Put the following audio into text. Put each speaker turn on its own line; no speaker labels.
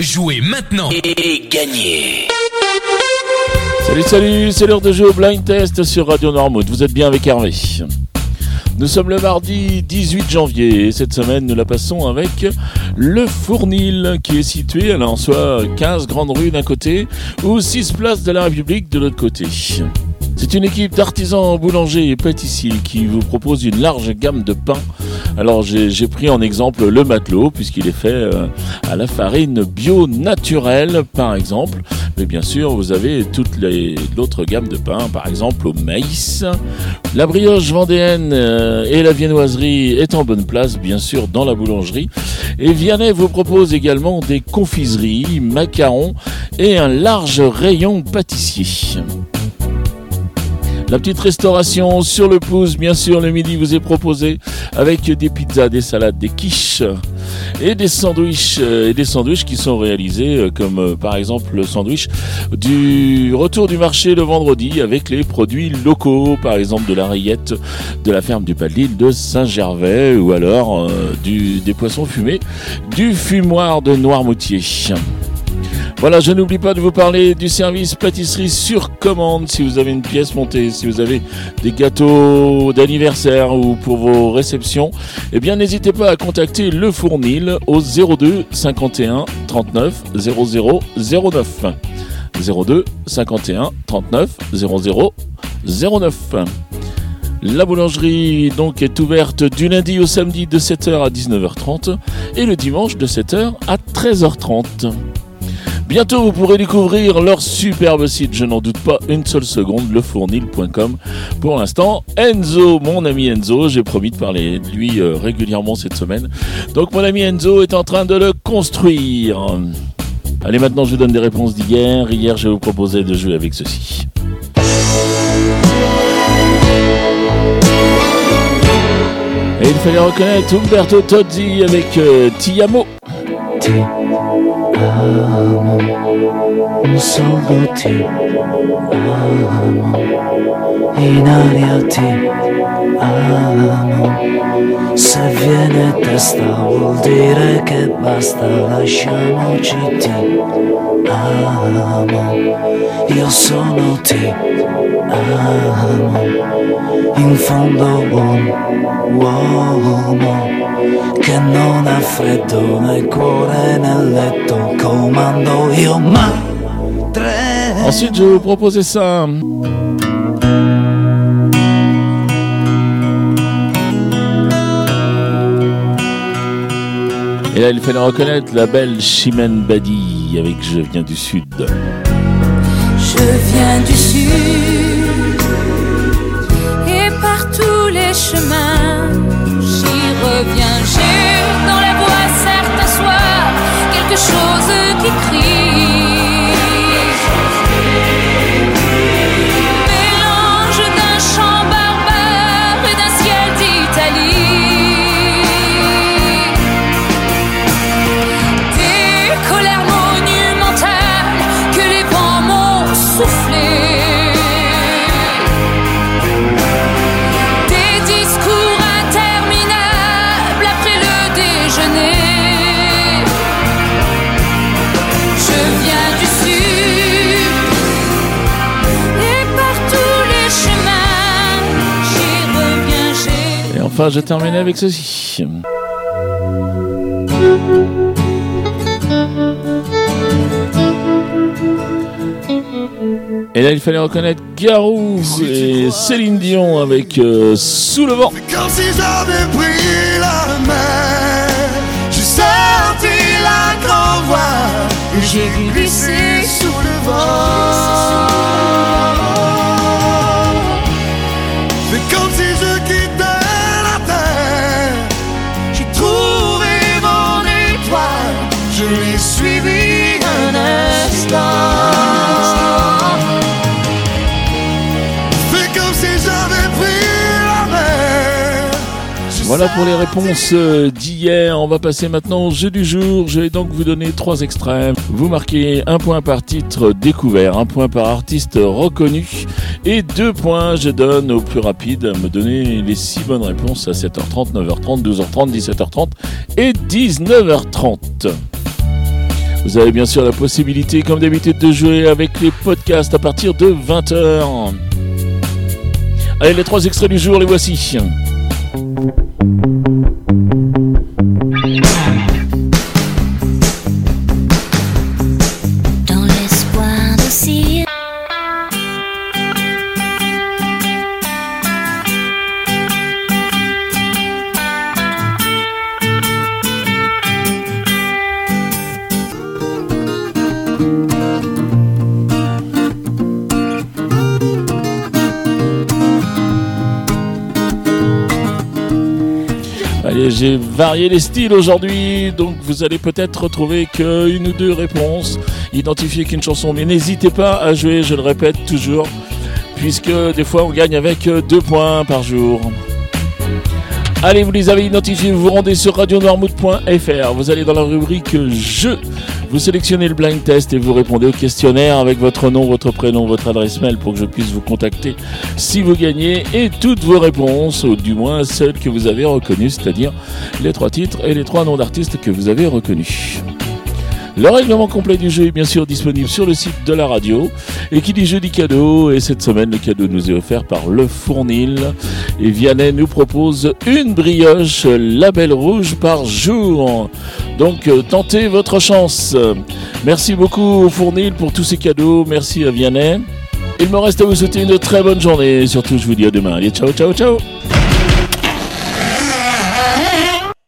Jouez maintenant et gagnez
Salut, salut, c'est l'heure de jouer au blind test sur Radio Noirmouth. Vous êtes bien avec Hervé. Nous sommes le mardi 18 janvier et cette semaine nous la passons avec le Fournil qui est situé alors soit 15 grandes rues d'un côté ou 6 places de la République de l'autre côté. C'est une équipe d'artisans boulangers et pâtissiers qui vous propose une large gamme de pains. Alors j'ai pris en exemple le matelot puisqu'il est fait euh, à la farine bio naturelle par exemple. Mais bien sûr vous avez toute l'autre gamme de pains par exemple au maïs. La brioche vendéenne euh, et la viennoiserie est en bonne place bien sûr dans la boulangerie. Et Vianney vous propose également des confiseries, macarons et un large rayon pâtissier. La petite restauration sur le pouce, bien sûr, le midi vous est proposé avec des pizzas, des salades, des quiches et des sandwichs euh, et des sandwichs qui sont réalisés euh, comme euh, par exemple le sandwich du retour du marché le vendredi avec les produits locaux, par exemple de la rayette de la ferme du Palil de Saint-Gervais ou alors des poissons fumés du fumoir de Noirmoutier. Voilà, je n'oublie pas de vous parler du service pâtisserie sur commande si vous avez une pièce montée, si vous avez des gâteaux d'anniversaire ou pour vos réceptions. Eh bien, n'hésitez pas à contacter le Fournil au 02 51 39 00 09. 02 51 39 00 09. La boulangerie donc est ouverte du lundi au samedi de 7h à 19h30 et le dimanche de 7h à 13h30. Bientôt, vous pourrez découvrir leur superbe site, je n'en doute pas une seule seconde, lefournil.com. Pour l'instant, Enzo, mon ami Enzo, j'ai promis de parler de lui euh, régulièrement cette semaine. Donc mon ami Enzo est en train de le construire. Allez, maintenant je vous donne des réponses d'hier. Hier, je vous proposais de jouer avec ceci. Et il fallait reconnaître Umberto Tozzi avec euh, Tiamo amo, solo ti amo, in aria ti amo, se viene testa vuol dire che basta, lasciamoci ti amo, io sono ti amo, in fondo buon uomo che non ha freddo nel cuore nel letto comando io ma tre Ensuite je vais vous proposer ça Et là, il fallait reconnaître la belle Chimène Badi avec Je viens du Sud.
Je viens du Sud et par tous les chemins, j'y reviens. 说。
Enfin, je termine avec ceci. Et là, il fallait reconnaître Garou et Céline Dion avec euh, Sous le vent. Voilà pour les réponses euh, d'hier. On va passer maintenant au jeu du jour. Je vais donc vous donner trois extrêmes. Vous marquez un point par titre découvert, un point par artiste reconnu et deux points. Je donne au plus rapide à me donner les six bonnes réponses à 7h30, 9h30, 12h30, 17h30 et 19h30. Vous avez bien sûr la possibilité, comme d'habitude, de jouer avec les podcasts à partir de 20h. Allez, les trois extraits du jour, les voici. Thank you. J'ai varié les styles aujourd'hui, donc vous allez peut-être trouver qu'une ou deux réponses, identifier qu'une chanson, mais n'hésitez pas à jouer, je le répète toujours, puisque des fois on gagne avec deux points par jour. Allez, vous les avez identifiés, vous vous rendez sur radionoirmouth.fr, vous allez dans la rubrique Jeux vous sélectionnez le blind test et vous répondez au questionnaire avec votre nom, votre prénom, votre adresse mail pour que je puisse vous contacter si vous gagnez et toutes vos réponses, ou du moins celles que vous avez reconnues, c'est-à-dire les trois titres et les trois noms d'artistes que vous avez reconnus. Le règlement complet du jeu est bien sûr disponible sur le site de la radio. Et qui dit jeudi cadeau, et cette semaine le cadeau nous est offert par Le Fournil. Et Vianney nous propose une brioche label rouge par jour. Donc euh, tentez votre chance. Merci beaucoup au Fournil pour tous ces cadeaux. Merci à Vianney. Il me reste à vous souhaiter une très bonne journée. Surtout, je vous dis à demain. Allez, ciao, ciao, ciao